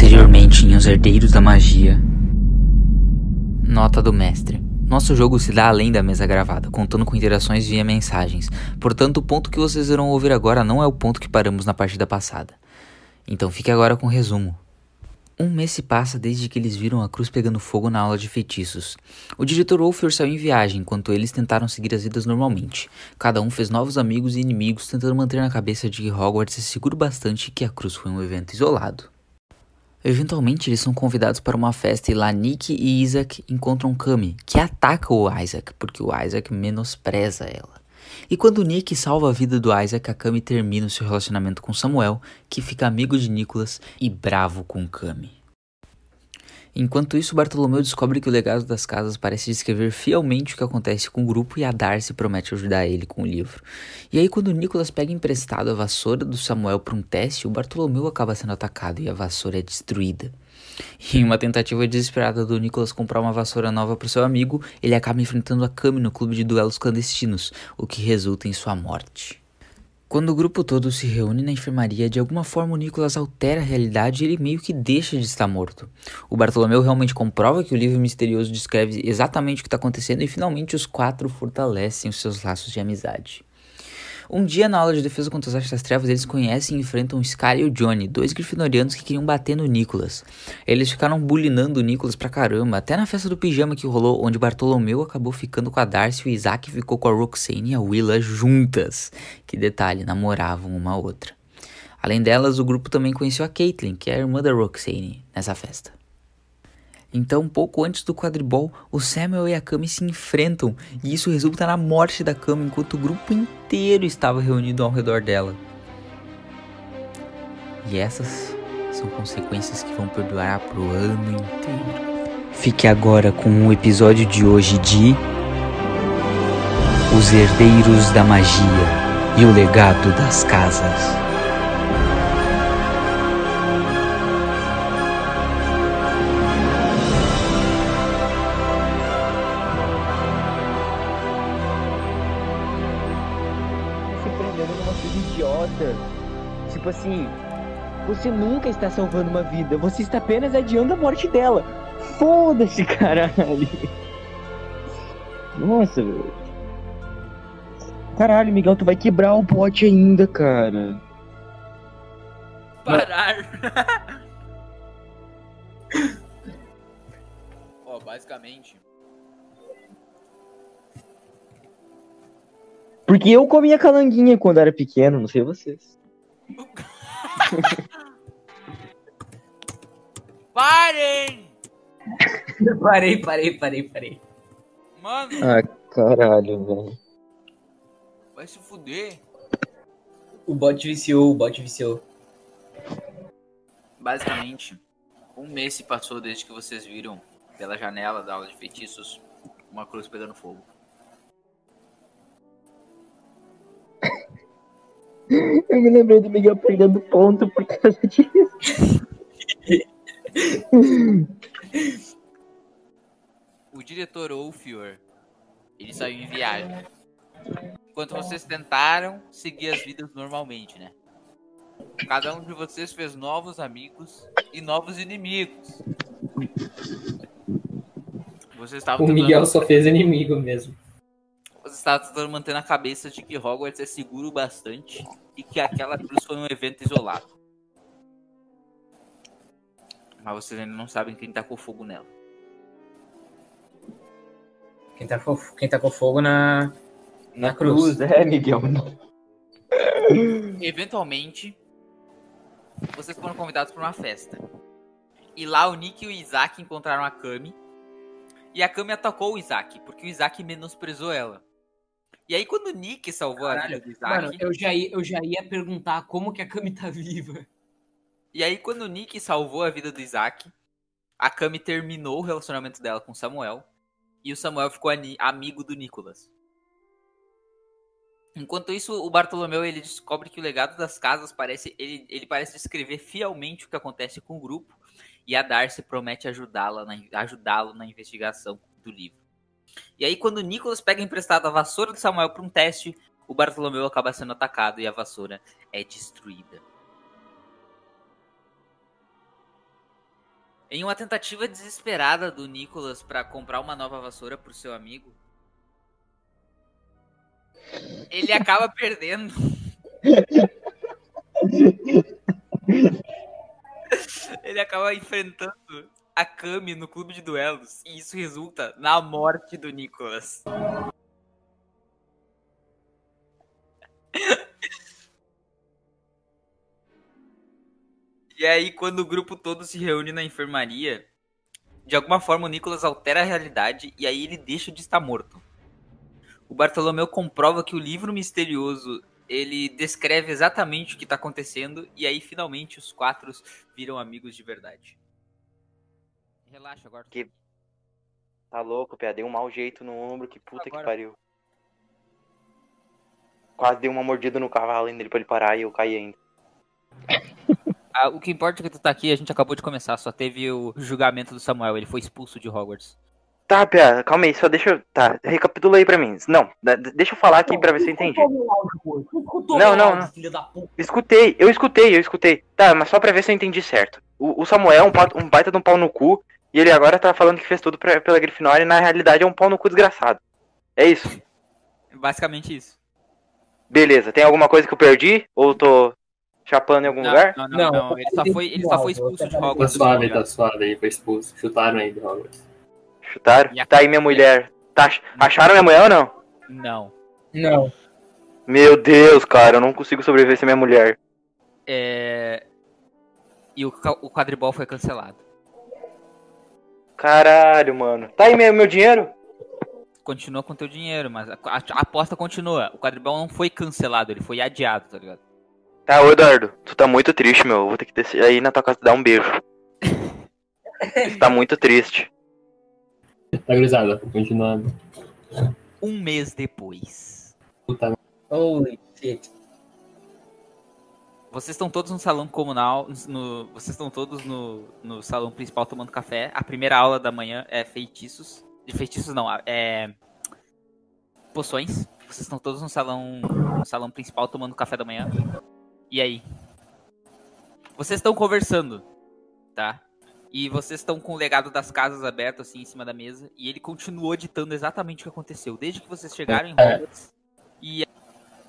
Anteriormente em Os Herdeiros da Magia. Nota do mestre. Nosso jogo se dá além da mesa gravada, contando com interações via mensagens. Portanto, o ponto que vocês irão ouvir agora não é o ponto que paramos na partida passada. Então fique agora com o resumo. Um mês se passa desde que eles viram a cruz pegando fogo na aula de feitiços. O diretor Wolfer saiu em viagem, enquanto eles tentaram seguir as vidas normalmente. Cada um fez novos amigos e inimigos, tentando manter na cabeça de que Hogwarts é seguro bastante e que a cruz foi um evento isolado. Eventualmente, eles são convidados para uma festa e lá Nick e Isaac encontram Kami, que ataca o Isaac, porque o Isaac menospreza ela. E quando Nick salva a vida do Isaac, a Kami termina o seu relacionamento com Samuel, que fica amigo de Nicholas e bravo com Kami. Enquanto isso, Bartolomeu descobre que o legado das casas parece descrever fielmente o que acontece com o grupo e a Darcy promete ajudar ele com o livro. E aí, quando Nicholas pega emprestado a vassoura do Samuel para um teste, o Bartolomeu acaba sendo atacado e a vassoura é destruída. Em uma tentativa desesperada do Nicholas comprar uma vassoura nova para seu amigo, ele acaba enfrentando a Kami no clube de duelos clandestinos, o que resulta em sua morte. Quando o grupo todo se reúne na enfermaria, de alguma forma o Nicholas altera a realidade e ele meio que deixa de estar morto. O Bartolomeu realmente comprova que o livro misterioso descreve exatamente o que está acontecendo e finalmente os quatro fortalecem os seus laços de amizade. Um dia, na aula de defesa contra as artes das trevas, eles conhecem e enfrentam Scar e o Johnny, dois grifinorianos que queriam bater no Nicholas. Eles ficaram bulinando o Nicholas pra caramba, até na festa do pijama que rolou, onde Bartolomeu acabou ficando com a Darcy e o Isaac ficou com a Roxane e a Willa juntas. Que detalhe, namoravam uma outra. Além delas, o grupo também conheceu a Caitlyn, que é a irmã da Roxane, nessa festa. Então, pouco antes do quadribol, o Samuel e a Kami se enfrentam e isso resulta na morte da Kami enquanto o grupo inteiro estava reunido ao redor dela. E essas são consequências que vão perdurar pro ano inteiro. Fique agora com o episódio de hoje de Os Herdeiros da Magia e o Legado das Casas. Assim, você nunca está salvando uma vida, você está apenas adiando a morte dela. Foda-se, caralho. Nossa, velho. Caralho, Miguel, tu vai quebrar o pote ainda, cara. Parar. Ó, basicamente. Porque eu comia calanguinha quando era pequeno, não sei vocês. Parem! parei, parei, parei, parei. Mano, Ah, caralho, velho. vai se fuder. O bot viciou, o bot viciou. Basicamente, um mês se passou desde que vocês viram pela janela da aula de feitiços uma cruz pegando fogo. Eu me lembrei do Miguel perdendo ponto por causa disso. O diretor Olfior, ele saiu em viagem. Enquanto vocês tentaram seguir as vidas normalmente, né? Cada um de vocês fez novos amigos e novos inimigos. Vocês estavam O tentando- Miguel só fez inimigo mesmo. Você estava tentando manter na cabeça de que Hogwarts é seguro bastante e que aquela cruz foi um evento isolado. Mas vocês ainda não sabem quem tacou fogo nela. Quem tá com, quem tá com fogo na, na cruz. é, Miguel. Eventualmente, vocês foram convidados para uma festa. E lá o Nick e o Isaac encontraram a Kami. E a Kami atacou o Isaac, porque o Isaac menosprezou ela. E aí quando o Nick salvou a vida do Isaac... Mano, eu já, ia, eu já ia perguntar como que a Kami tá viva. E aí, quando o Nick salvou a vida do Isaac, a Kami terminou o relacionamento dela com o Samuel. E o Samuel ficou amigo do Nicholas. Enquanto isso, o Bartolomeu ele descobre que o legado das casas parece ele, ele parece descrever fielmente o que acontece com o grupo. E a Darcy promete ajudá-la na, ajudá-lo na investigação do livro. E aí, quando o Nicholas pega emprestado a vassoura do Samuel para um teste, o Bartolomeu acaba sendo atacado e a vassoura é destruída. Em uma tentativa desesperada do Nicholas pra comprar uma nova vassoura pro seu amigo, ele acaba perdendo. ele acaba enfrentando a Kami no clube de duelos e isso resulta na morte do Nicholas. E aí, quando o grupo todo se reúne na enfermaria, de alguma forma o Nicholas altera a realidade e aí ele deixa de estar morto. O Bartolomeu comprova que o livro misterioso ele descreve exatamente o que está acontecendo e aí finalmente os quatro viram amigos de verdade. Relaxa agora. Que- Tá louco, Pia. Dei um mau jeito no ombro, que puta Agora- que pariu. Quase dei uma mordida no cavalo ainda pra ele parar e eu caí ainda. Ah, o que importa é que tu tá aqui, a gente acabou de começar, só teve o julgamento do Samuel, ele foi expulso de Hogwarts. Tá, Pia, calma aí, só deixa eu. Tá, recapitula aí pra mim. Não, deixa eu falar aqui pra ver se eu entendi. Áudio, Não, não, áudio, não. filho da puta. Escutei, eu escutei, eu escutei. Tá, mas só pra ver se eu entendi certo. O, o Samuel é um, um baita de um pau no cu, e ele agora tá falando que fez tudo pra- pela Grifinória e na realidade é um pau no cu desgraçado. É isso. Basicamente isso. Beleza, tem alguma coisa que eu perdi? Ou tô chapando em algum Não, lugar? não, não, Não, não, ele só foi, ele só foi expulso de Tá Hogwarts. suave, tá tá ligado? suave, ele foi expulso. Chutaram aí de Hogwarts. Chutaram? E a- Tá aí minha mulher. Tá, ach- acharam minha mulher ou não? Não. Não. Meu Deus, cara, eu não consigo sobreviver sem minha mulher. É... E o, o quadribol foi cancelado. Caralho, mano. Tá aí meu, meu dinheiro? Continua com teu dinheiro, mas a, a- a aposta continua. O quadribol não foi cancelado, ele foi adiado, tá ligado? Tá, ô Eduardo, tu tá muito triste, meu. Eu Vou ter que descer aí na tua casa dar um beijo. tu tá muito triste. Tá gurizada, continuando. Um mês depois. Puta Holy shit. Vocês estão todos no salão comunal, no- vocês estão todos no, no salão principal tomando café. A primeira aula da manhã é feitiços. De feitiços não, é poções. Vocês estão todos no salão, no salão principal tomando café da manhã. E aí? Vocês estão conversando, tá? E vocês estão com o legado das casas aberto assim em cima da mesa e ele continuou ditando exatamente o que aconteceu desde que vocês chegaram em É. Hogwarts.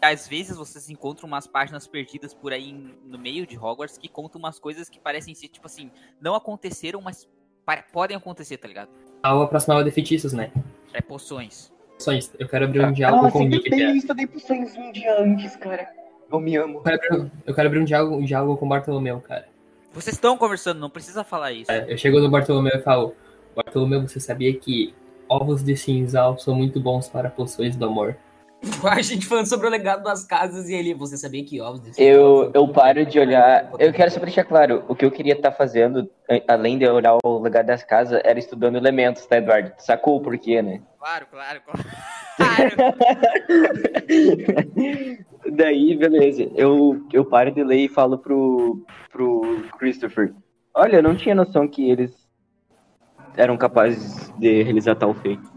Às vezes vocês encontram umas páginas perdidas por aí no meio de Hogwarts que contam umas coisas que parecem ser, tipo assim, não aconteceram, mas podem acontecer, tá ligado? A aula próxima aula de feitiços, né? É poções. Isso. Eu quero abrir um diálogo com o Nick. Eu estudei poções um dia antes, cara. Eu me amo. Eu quero abrir, eu quero abrir um, diálogo, um diálogo com o Bartolomeu, cara. Vocês estão conversando, não precisa falar isso. É, Eu chego no Bartolomeu e falo: Bartolomeu, você sabia que ovos de cinzal são muito bons para poções do amor? A gente falando sobre o legado das casas e ele, você sabia que ovos Eu, eu paro de olhar. Eu quero só pra deixar claro, o que eu queria estar fazendo, a- além de olhar o lugar das casas, era estudando elementos, tá, Eduardo? Sacou o porquê, né? Claro, claro, claro. Daí, beleza. Eu, eu paro de ler e falo pro, pro Christopher. Olha, eu não tinha noção que eles eram capazes de realizar tal feito.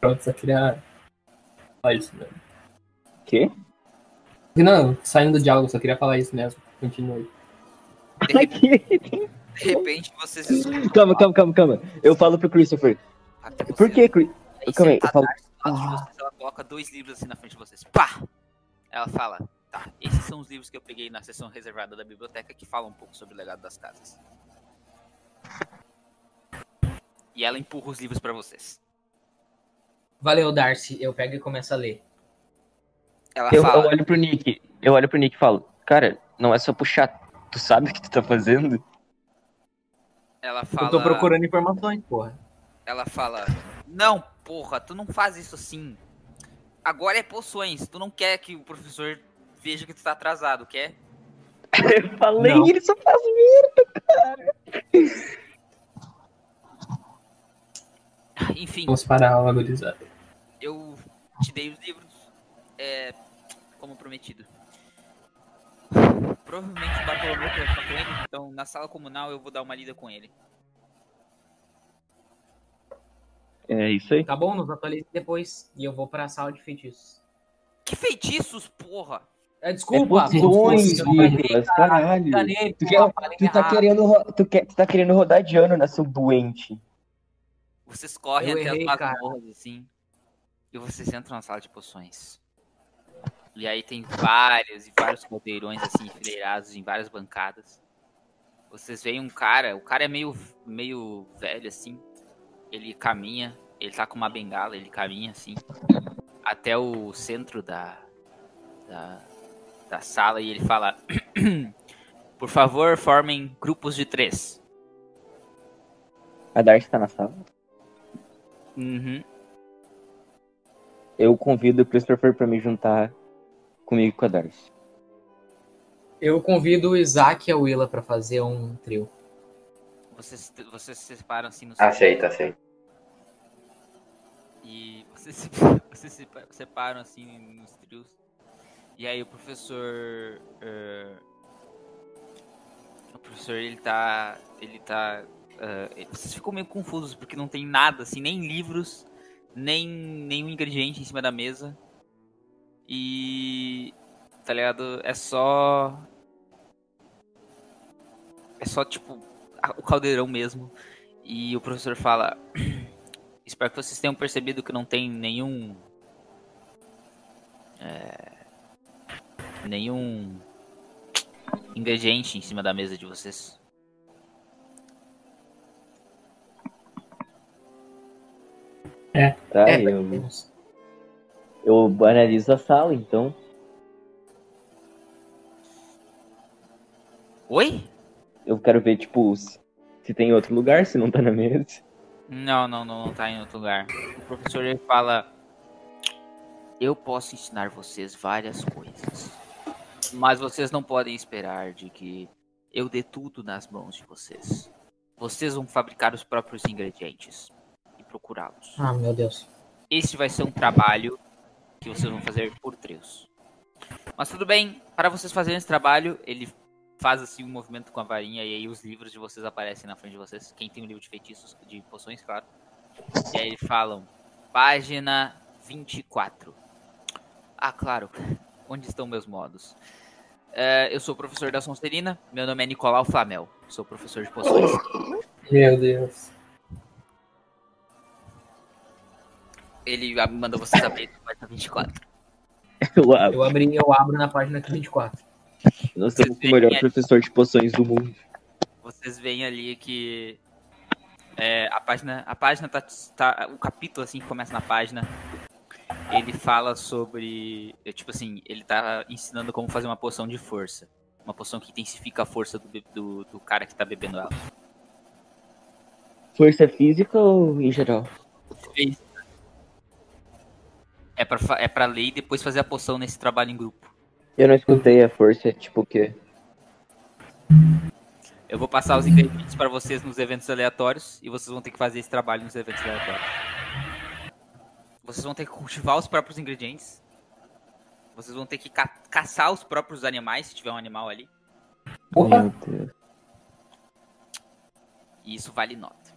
Pronto, só queria. Só isso mesmo. Quê? Não, saindo do diálogo, só queria falar isso mesmo. Continue. De repente, de repente vocês escutam calma, calma, calma, calma. Eu falo pro Christopher. até. Por que, Chris? Aí Calma aí, eu falo- a Darcy do lado de vocês, ela coloca dois livros assim na frente de vocês. Pá! Ela fala, tá, esses são os livros que eu peguei na seção reservada da biblioteca que falam um pouco sobre o legado das casas. E ela empurra os livros pra vocês. Valeu, Darcy. Eu pego e começo a ler. Ela Eu, eu fala, olho pro Nick. Eu olho pro Nick e falo, cara, não é só puxar. Tu sabe o que tu tá fazendo? ela fala, Eu tô procurando informações, porra. ela fala, não, porra, tu não faz isso assim. Agora é poções, tu não quer que o professor veja que tu tá atrasado, quer? Eu falei, Não. ele só faz Enfim, Vamos para a aula, gurizada. eu te dei os livros, é, como prometido. Provavelmente o Bartolomeu que vai ficar com ele, então na sala comunal eu vou dar uma lida com ele. É isso aí. Tá bom? Nos atualize depois. E eu vou pra sala de feitiços. Que feitiços, porra! É, É desculpa. poções, eu errei, Nicolas, caralho. enganei, Tu, quer, tu, tá querendo, tu, quer, tu tá querendo rodar de ano, né, seu doente? Vocês correm Eu até errei, as masmorras, assim. E vocês entram na sala de poções. E aí tem vários e vários caldeirões, assim, enfileirados em várias bancadas. Vocês veem um cara, o cara é meio, meio velho, assim. Ele caminha, ele tá com uma bengala, ele caminha, assim, até o centro da, da, da sala e ele fala: Por favor, formem grupos de três. A Darcy tá na sala. Uhum. Eu convido o Christopher pra me juntar comigo e com a Darcy. Eu convido o Isaac e a Willa pra fazer um trio. Vocês, vocês se separam assim no Aceita, aceita. E vocês se, vocês se separam assim nos trios. E aí o professor. eh, o professor ele tá. Ele tá. Eh, vocês ficam meio confusos porque não tem nada, assim, nem livros, nem nenhum ingrediente em cima da mesa. E. Tá ligado? É só. É só tipo a- o caldeirão mesmo. E o professor fala. Espero que vocês tenham percebido que não tem nenhum. é, nenhum ingrediente em cima da mesa de vocês. Tá? É, eu, eu analiso a sala, então. Oi? Eu quero ver, tipo, se, se tem outro lugar, se não tá na mesa. Não, não, não, não tá em outro lugar. O professor ele fala: Eu posso ensinar vocês várias coisas, mas vocês não podem esperar de que eu dê tudo nas mãos de vocês. Vocês vão fabricar os próprios ingredientes procurá-los. Ah, meu Deus. Este vai ser um trabalho que vocês vão fazer por trios. Mas tudo bem, para vocês fazerem esse trabalho, ele faz assim um movimento com a varinha e aí os livros de vocês aparecem na frente de vocês. Quem tem um livro de feitiços, de poções, claro. E aí eles falam, página 24. Ah, claro. Onde estão meus modos? É, eu sou o professor da Sonserina, meu nome é Nicolau Flamel, sou professor de poções. Meu Deus. Ele manda vocês abrir a página 24. Eu abro. Eu, abri, eu abro na página 24. Nós somos o melhor professor de poções do mundo. vocês veem ali que é, a página, a página tá, tá- o capítulo assim que começa na página, ele fala sobre, é, tipo assim, ele tá ensinando como fazer uma poção de força, uma poção que intensifica a força do, do, do cara que tá bebendo ela. Força física ou em geral? É pra, é pra ler e depois fazer a poção nesse trabalho em grupo. Eu não escutei a força, tipo o quê? Eu vou passar os ingredientes para vocês nos eventos aleatórios e vocês vão ter que fazer esse trabalho nos eventos aleatórios. Vocês vão ter que cultivar os próprios ingredientes. Vocês vão ter que ca- caçar os próprios animais, se tiver um animal ali. Porra. Meu. E isso vale nota.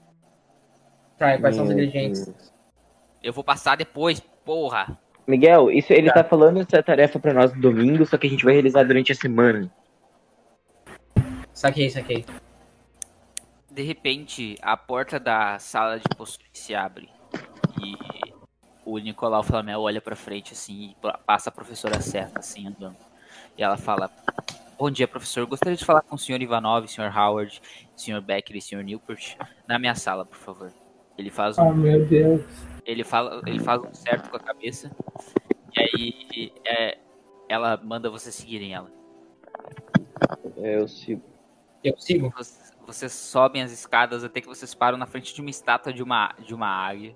Tá, e quais são os Meu ingredientes? Deus. Eu vou passar depois, porra. Miguel, isso ele tá falando essa tarefa pra nós no domingo, só que a gente vai realizar durante a semana. Saquei, saquei. De repente, a porta da sala de poções se abre. E o Nicolau Flamel olha pra frente assim e pa- passa a professora certa assim andando. E ela fala: Bom dia, professor. Gostaria de falar com o senhor Ivanov, senhor Howard, senhor Becker e senhor Newport na minha sala, por favor. Ele faz um Oh, meu Deus. Ele fala, ele faz um certo com a cabeça. E aí é, ela manda vocês seguirem ela. É, eu sigo. Eu sigo? Vocês, vocês sobem as escadas até que vocês param na frente de uma estátua de uma, de uma águia.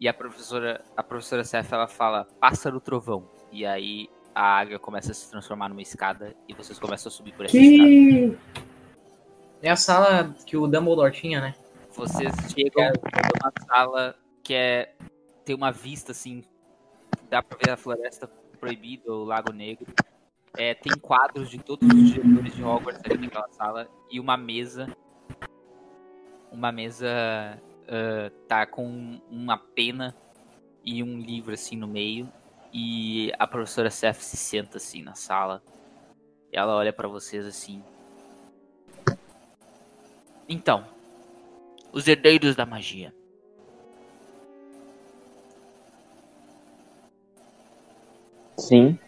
E a professora, a professora Seth, ela fala, pássaro trovão. E aí a águia começa a se transformar numa escada e vocês começam a subir por essa escada. Que... É a sala que o Dumbledore tinha, né? Vocês chegam numa sala que é tem uma vista assim, dá pra ver a floresta proibida, o Lago Negro. É, tem quadros de todos os diretores de Hogwarts ali naquela sala e uma mesa. Uma mesa ah, tá com uma pena e um livro assim no meio E a professora Seth se senta assim na sala. Ela olha pra vocês assim. Então, os herdeiros da magia. Sim.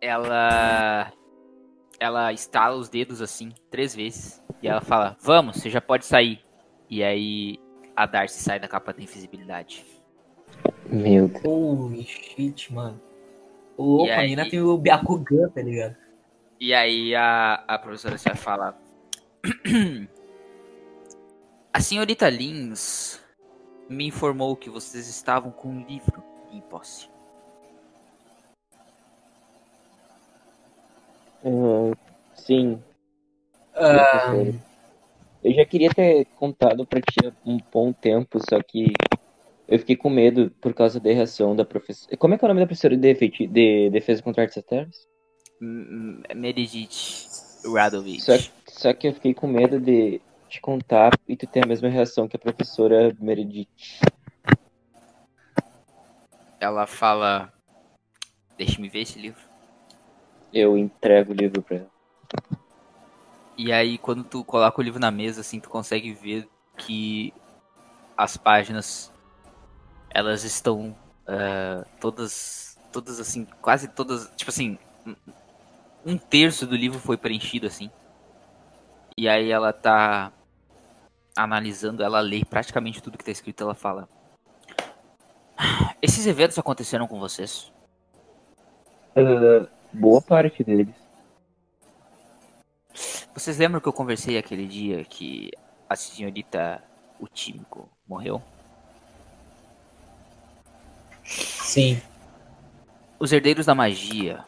Ela ela estala os dedos assim três vezes e ela fala: "Vamos, você já pode sair". E aí a Darcy sai da capa da invisibilidade. Meu Deus. Holy shit, mano. O louco, E a aí? mina tem o Byakugan, tá ligado? E aí a, a professora Seth fala: A senhorita Lins me informou que vocês estavam com um livro em posse. Ah, sim. Ah. Eu já queria ter contado pra ti há um bom tempo, só que eu fiquei com medo por causa da reação da professora. Como é que é o nome da professora de, de defesa contra artes externas? M- Meredith Radovich. Só, só que eu fiquei com medo de te contar e tu ter a mesma reação que a professora Meredith. Ela fala: Deixa-me ver esse livro. Eu entrego o livro pra ela. E aí, quando tu coloca o livro na mesa, assim, tu consegue ver que as páginas elas estão ah, todas, todas assim, quase todas, tipo assim, um terço do livro foi preenchido assim. E aí ela tá analisando, ela lê praticamente tudo que tá escrito, ela fala: Esses eventos aconteceram com vocês? Ah, boa parte deles. Vocês lembram que eu conversei aquele dia que a senhorita Utímico morreu? sim. Os herdeiros da magia.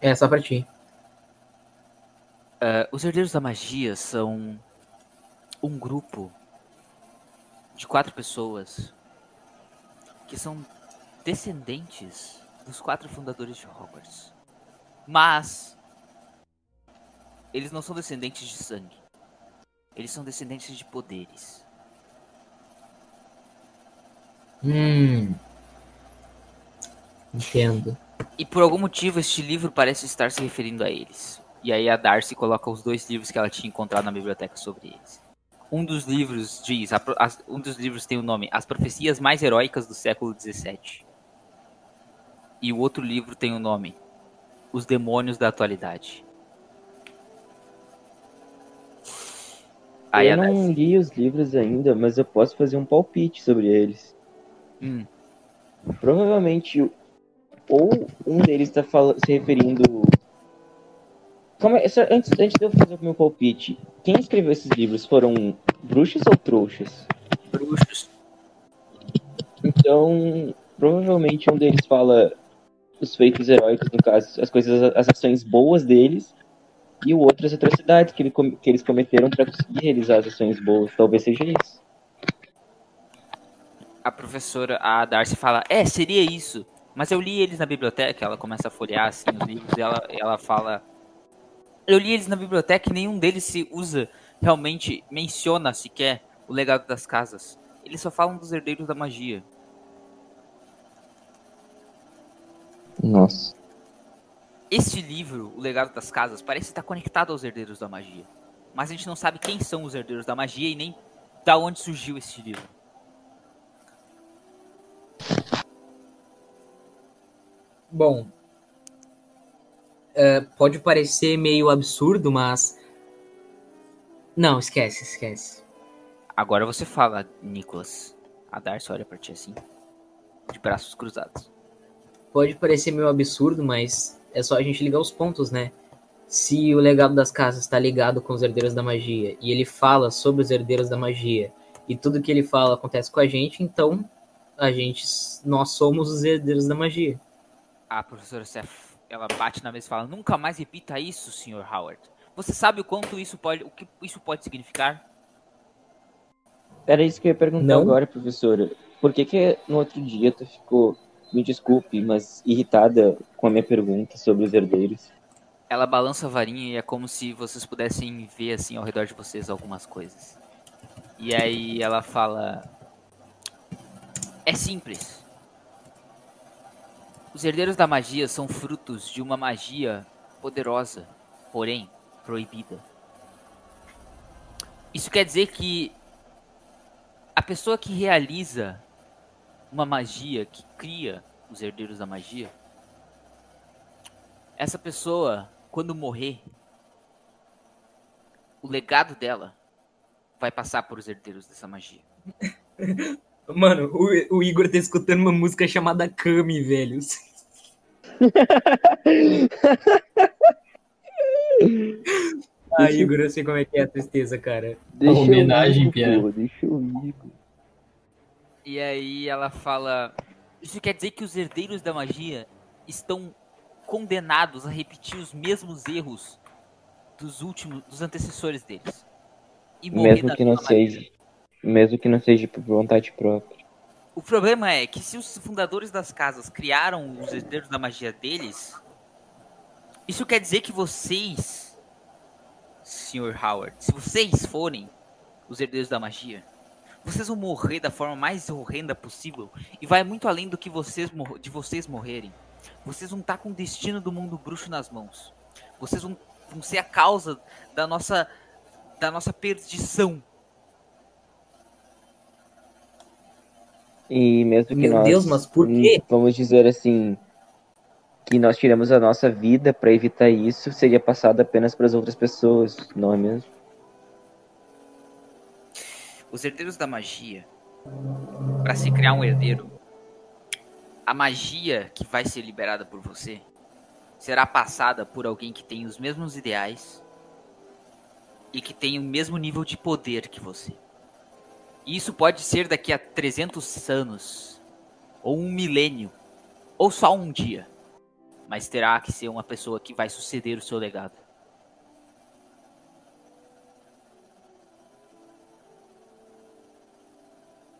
É só pra ti. eh, os herdeiros da magia são um grupo de quatro pessoas que são descendentes dos quatro fundadores de Hogwarts. Mas eles não são descendentes de sangue. Eles são descendentes de poderes. Hum. Entendo. E por algum motivo este livro parece estar se referindo a eles. E aí a Darcy coloca os dois livros que ela tinha encontrado na biblioteca sobre eles. Um dos livros diz, a as- um dos livros tem o nome As Profecias Mais Heróicas do Século XVII. E o outro livro tem o nome Os Demônios da Atualidade. Aí eu Darcy, não li os livros ainda, mas eu posso fazer um palpite sobre eles. hum, Provavelmente, ou um deles está se referindo. Calma só antes, antes de eu fazer o meu palpite, quem escreveu esses livros foram bruxas ou trouxas? bruxos. Então, provavelmente um deles fala os feitos heróicos, no caso, as coisas, as ações boas deles, e o outro as atrocidades que, ele que eles cometeram para conseguir realizar as ações boas. Talvez seja isso. A professora, a Darcy fala, é, seria isso. Mas eu li eles na biblioteca, ela começa a folhear assim os livros e ela, ela fala. Eu li eles na biblioteca e nenhum deles se usa, realmente menciona sequer o legado das casas. Eles só falam dos herdeiros da magia. Nossa. Este livro, O Legado das Casas, parece estar conectado aos herdeiros da magia. Mas a gente não sabe quem são os herdeiros da magia e nem da onde surgiu este livro. Bom. é, pode parecer meio absurdo, mas. Não, esquece, esquece. Agora você fala, Nicholas. A Darcy olha pra ti assim, de braços cruzados. Pode parecer meio absurdo, mas é só a gente ligar os pontos, né? Se o legado das casas está ligado com os herdeiros da magia e ele fala sobre os herdeiros da magia e tudo que ele fala acontece com a gente, então a gente, nós somos os herdeiros da magia. A professora Seth, ela bate na mesa e fala: Nunca mais repita isso, Sr. Howard. Você sabe o quanto isso pode, o que isso pode significar? Era isso que eu ia perguntar Não. agora, professora. Por que que no outro dia tu ficou, me desculpe, mas irritada com a minha pergunta sobre os herdeiros? Ela balança a varinha e é como se vocês pudessem ver assim ao redor de vocês algumas coisas. E aí ela fala: É simples. Os herdeiros da magia são frutos de uma magia poderosa, porém proibida. Isso quer dizer que a pessoa que realiza uma magia, que cria os herdeiros da magia, essa pessoa, quando morrer, o legado dela vai passar por os herdeiros dessa magia. Mano, o, o Igor tá escutando uma música chamada Kami, velho. Ai, Igor, eu sei como é que é a tristeza, cara. Deixa homenagem, eu ir, Pia. pô, deixa eu ir. E aí ela fala: Isso quer dizer que os herdeiros da magia estão condenados a repetir os mesmos erros dos últimos, dos antecessores deles. E morrer Mesmo que não mesma maneira. Mesmo que não seja por vontade própria. O problema é que se os fundadores das casas criaram os herdeiros da magia deles, isso quer dizer que vocês, Sr. Howard, se vocês forem os herdeiros da magia, vocês vão morrer da forma mais horrenda possível e vai muito além do que vocês de vocês morrerem. Vocês vão estar com o destino do mundo bruxo nas mãos. Vocês vão, vão ser a causa da nossa da nossa perdição. E mesmo que Meu nós. Deus, mas por hum, quê? Vamos dizer assim. Que nós tiramos a nossa vida pra evitar isso, seria passado apenas para as outras pessoas, não é mesmo? Os herdeiros da magia, para se criar um herdeiro, a magia que vai ser liberada por você será passada por alguém que tem os mesmos ideais e que tem o mesmo nível de poder que você. E isso pode ser daqui a 300 anos, ou um milênio, ou só um dia. Mas terá que ser uma pessoa que vai suceder o seu legado.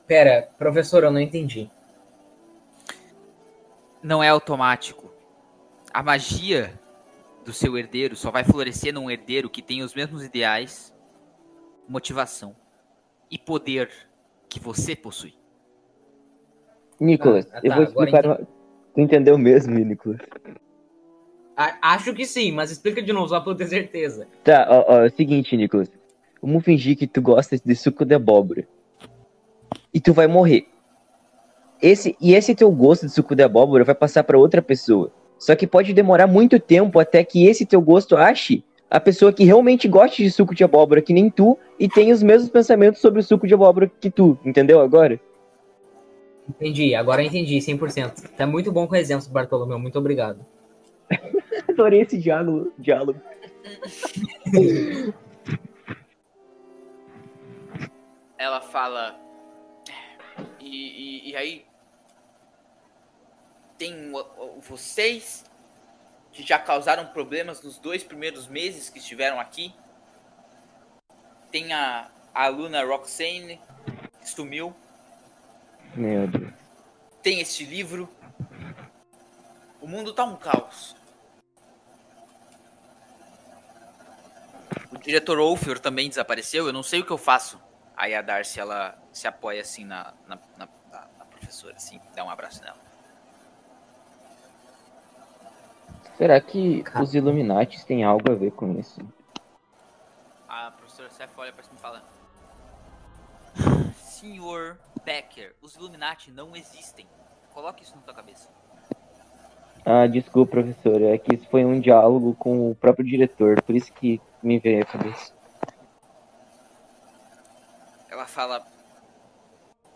Pera, professor, eu não entendi. não é automático. A magia do seu herdeiro só vai florescer num herdeiro que tem os mesmos ideais, motivação e poder que você possui. Nicolas, Ah, eu tá, vou agora explicar. uma- Tu entendeu mesmo, Nicolas? A- acho que sim, mas explica de novo, só pra eu ter certeza. Tá, ó, ó, é o seguinte, Nicolas. Vamos fingir que tu gosta de suco de abóbora. E tu vai morrer. Esse, e esse teu gosto de suco de abóbora vai passar pra outra pessoa. Só que pode demorar muito tempo até que esse teu gosto ache a pessoa que realmente goste de suco de abóbora, que nem tu, e tem os mesmos pensamentos sobre o suco de abóbora que tu. Entendeu agora? Entendi, agora eu entendi, 100%. Tá muito bom com exemplos, Bartolomeu, muito obrigado. Adorei esse diálogo. diálogo. Ela fala. E, e- e aí. Tem vocês que já causaram problemas nos dois primeiros meses que estiveram aqui. Tem a, a aluna Roxane, que sumiu. Meu Deus. Tem este livro. O mundo tá um caos. O diretor Wolfer também desapareceu. Eu não sei o que eu faço. Aí a Darcy ela se apoia assim na, na- na- na professora, assim, dá um abraço nela. Será que Cara. os Illuminates têm algo a ver com isso? A professora Seth olha pra cima e fala: Senhor Becker, os Illuminati não existem. Coloque isso na tua cabeça. Ah, desculpa, professor. É que isso foi um diálogo com o próprio diretor, por isso que me veio à cabeça. Ela fala: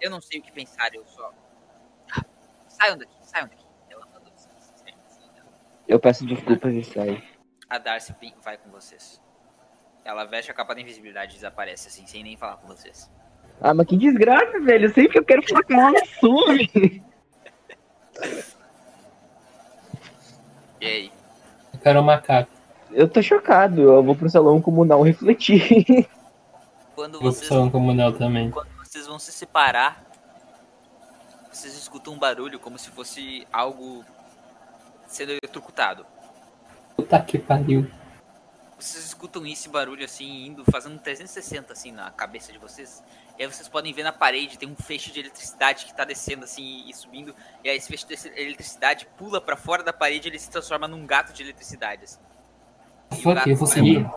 Eu não sei o que pensar, eu só. Ah, saiam daqui, saiam daqui. Ela manda vocês saírem assim, né? Eu peço desculpas e saio. A Darcy vai com vocês. Ela veste a capa da invisibilidade e desaparece assim, sem nem falar com vocês. Ah, mas que desgraça, velho. Sempre que eu quero falar com ela, ela some. E aí? Eu quero um macaco. Eu tô chocado. Eu vou pro salão comunal refletir. Quando Vou pro vocês, salão comunal também. quando vocês vão se separar, vocês escutam um barulho como se fosse algo sendo eletrocutado. Puta que pariu. Vocês escutam esse barulho assim, indo, fazendo um 360 assim na cabeça de vocês. E aí vocês podem ver na parede, tem um feixe de eletricidade que tá descendo assim e subindo. E aí esse feixe de eletricidade pula pra fora da parede e ele se transforma num gato de eletricidade. Assim. E o Fuck, gato eu vou seguir.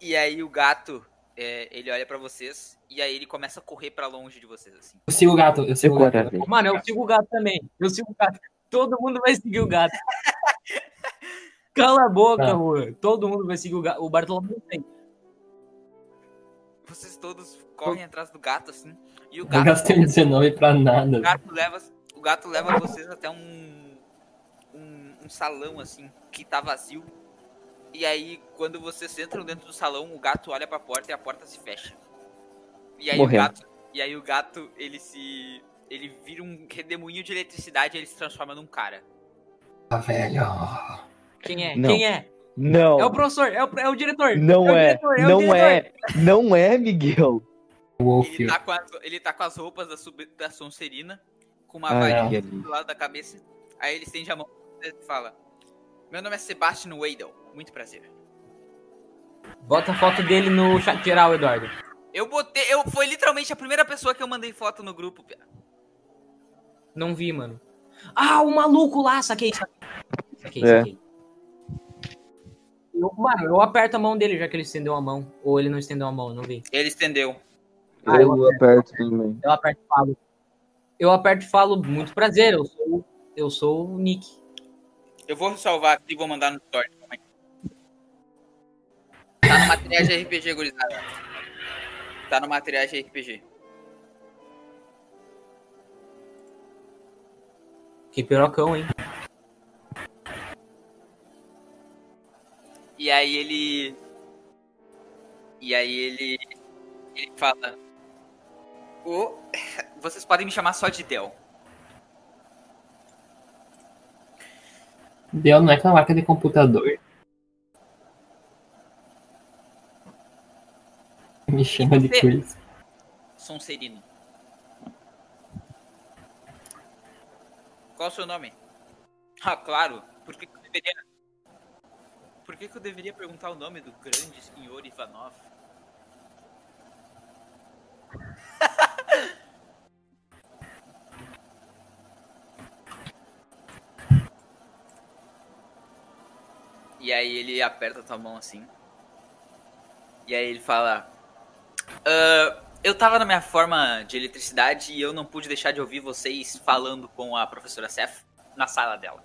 E aí o gato, é, ele olha pra vocês e aí ele começa a correr pra longe de vocês, assim. Eu sigo o gato, eu sigo o Segura, gato. velho. Mano, eu sigo o gato também. Eu sigo o gato. Todo mundo vai seguir o gato. Cala a boca, Tá. Juan. Todo mundo vai seguir o gato. O Bartolomeu tem. Vocês todos correm atrás do gato, assim. E o Eu gato, gastei 19 pra nada. o gato leva, o gato leva vocês até um, um, um salão, assim, que tá vazio. E aí, quando vocês entram dentro do salão, o gato olha pra porta e a porta se fecha. E aí o Morrendo. gato, e aí o gato, ele se ele vira um redemoinho de eletricidade e ele se transforma num cara. Ah, velho. Quem é? Não. Quem é? Não. É o professor, é o, é o diretor. Não é. é. diretor, é Não é. Não é, Miguel. Wolf. Ele tá com as, ele tá com as roupas da, sub, da Sonserina, com uma Ai, varinha ali. do lado da cabeça. Aí ele estende a mão e fala: Meu nome é Sebastian Weidel, muito prazer. Bota a foto dele no chat geral, Eduardo. Eu botei, eu foi literalmente a primeira pessoa que eu mandei foto no grupo. Pia. Não vi, mano. Ah, o maluco lá, saquei. Saquei, É. saquei. Eu, mano, eu aperto a mão dele já que ele estendeu a mão. Ou ele não estendeu a mão, eu não vi. Ele estendeu. Ah, eu, Eu aperto também. eu aperto e falo. Eu aperto e falo, muito prazer, eu sou, eu sou o Nick. Eu vou salvar aqui e vou mandar no story. Tá no material de RPG, gurizada. Tá no material de RPG. Que pirocão, hein? E aí ele. E aí ele. Ele fala. "Ô, vocês podem me chamar só de Del. Dell não é aquela marca de computador. Me chama de coisa. Sonserino. Qual o seu nome? Ah, claro. Por que, que eu deveria. Por que, que eu deveria perguntar o nome do grande senhor Ivanov? E aí ele aperta tua mão assim. E aí ele fala. "Ah, eu tava na minha forma de eletricidade e eu não pude deixar de ouvir vocês falando com a professora Seth na sala dela.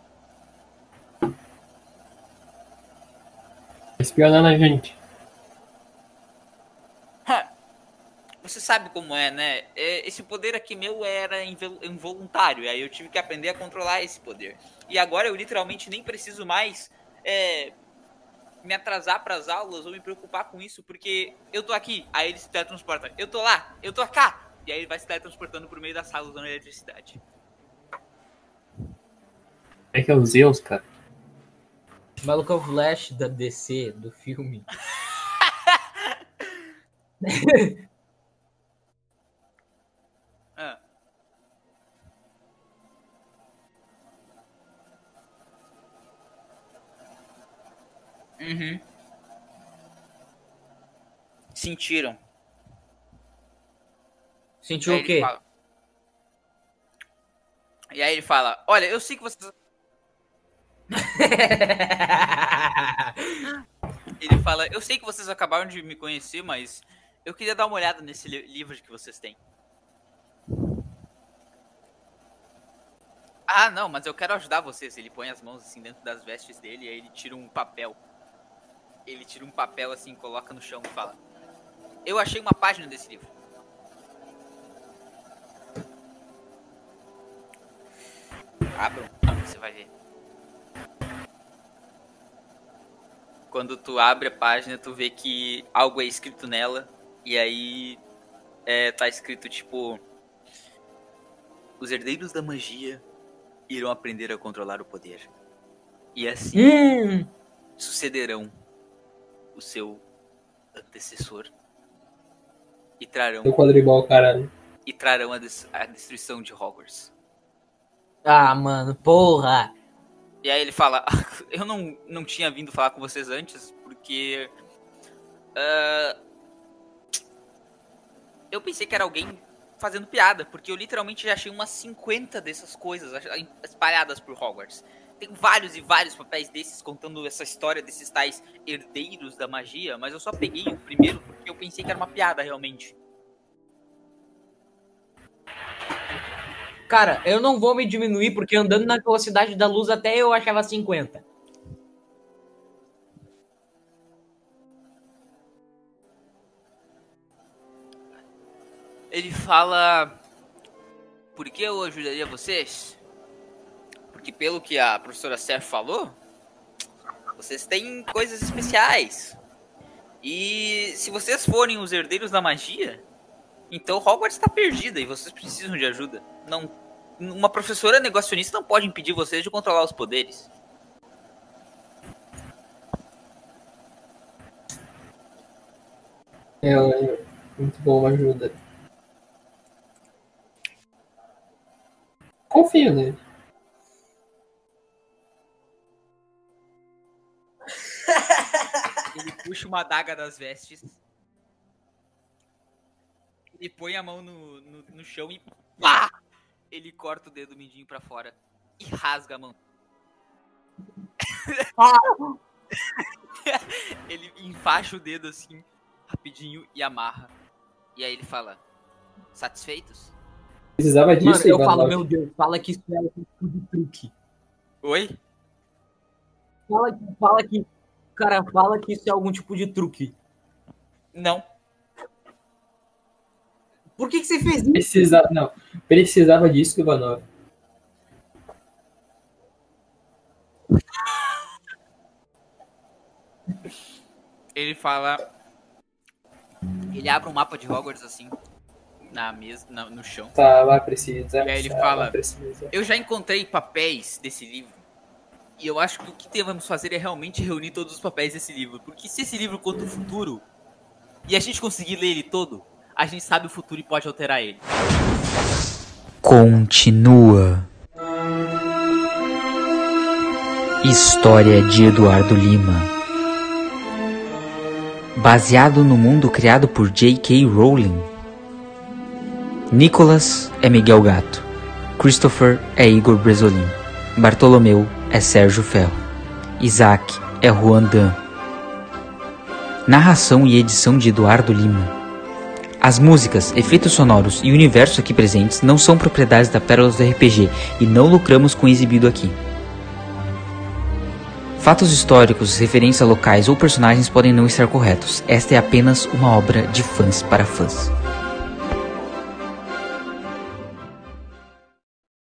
Espionando a gente. Você sabe como é, né? É, Esse poder aqui meu era involuntário, aí eu tive que aprender a controlar esse poder. E agora eu literalmente nem preciso mais é, me atrasar pras aulas ou me preocupar com isso, porque eu tô aqui, aí ele se teletransporta. Eu tô lá, eu tô cá! E aí ele vai se teletransportando por meio da sala usando eletricidade. É que é o Zeus, cara. O maluco é o Flash da DC, do filme. Ah. Uhum. Sentiram. Sentiu Aí o quê? fala- E aí ele fala: Olha, eu sei que vocês. Ele fala: Eu sei que vocês acabaram de me conhecer, mas eu queria dar uma olhada nesse li- livro que vocês têm. Ah, não, mas eu quero ajudar vocês. Ele põe as mãos assim dentro das vestes dele e aí ele tira um papel. Ele tira um papel assim, coloca no chão e fala: Eu achei uma página desse livro. Abram, você vai ver. Quando tu abre a página, tu vê que algo é escrito nela. E aí é, tá escrito tipo. Os herdeiros da magia irão aprender a controlar o poder. E assim Hum, sucederão o seu antecessor. E trarão, Do quadribol, caralho. e trarão a, des- a destruição de Hogwarts. ah, mano, porra. E aí ele fala: Eu não, não tinha vindo falar com vocês antes, porque. ah, eu pensei que era alguém fazendo piada, porque eu literalmente já achei umas 50 dessas coisas espalhadas por Hogwarts. Tem vários e vários papéis desses contando essa história desses tais herdeiros da magia, mas eu só peguei o primeiro porque eu pensei que era uma piada realmente. Cara, eu não vou me diminuir porque andando na velocidade da luz até eu achava 50. Ele fala: Por que eu ajudaria vocês? Porque, pelo que a professora Seth falou, vocês têm coisas especiais. E se vocês forem os herdeiros da magia, então Hogwarts está perdida e vocês precisam de ajuda. Não, uma professora negacionista não pode impedir vocês de controlar os poderes. É, é muito bom, ajuda. Confio nele. Ele puxa uma adaga das vestes. Ele põe a mão no, no, no chão e pá! Ele corta o dedo mindinho pra fora e rasga a mão. ele enfaixa o dedo assim, rapidinho, e amarra. E aí ele fala: Satisfeitos? Precisava disso, Mano, eu falo, meu Deus, fala que isso é de truque. Oi? Fala, que- fala que. Cara, fala que isso é algum tipo de truque. Não. Por que, que você fez isso? Precisa... Não, precisava disso, Ivanov. Ele fala. Ele abre um mapa de Hogwarts assim, na mesa, na- no chão. Tá, lá precisa. E aí ele tá, fala- precisa. Eu já encontrei papéis desse livro. E eu acho que o que devemos fazer é realmente reunir todos os papéis desse livro. Porque se esse livro conta o futuro e a gente conseguir ler ele todo, a gente sabe o futuro e pode alterar ele. Continua. História de Eduardo Lima. Baseado no mundo criado por J.K. Rowling. Nicholas é Miguel Gato. Christopher é Igor Bresolin. Bartolomeu é Sérgio Ferro. Isaac é Juan Dan. Narração e edição de Eduardo Lima. As músicas, efeitos sonoros e universo aqui presentes não são propriedades da Pérolas do RPG e não lucramos com o exibido aqui. Fatos históricos, referências a locais ou personagens podem não estar corretos. Esta é apenas uma obra de fãs para fãs.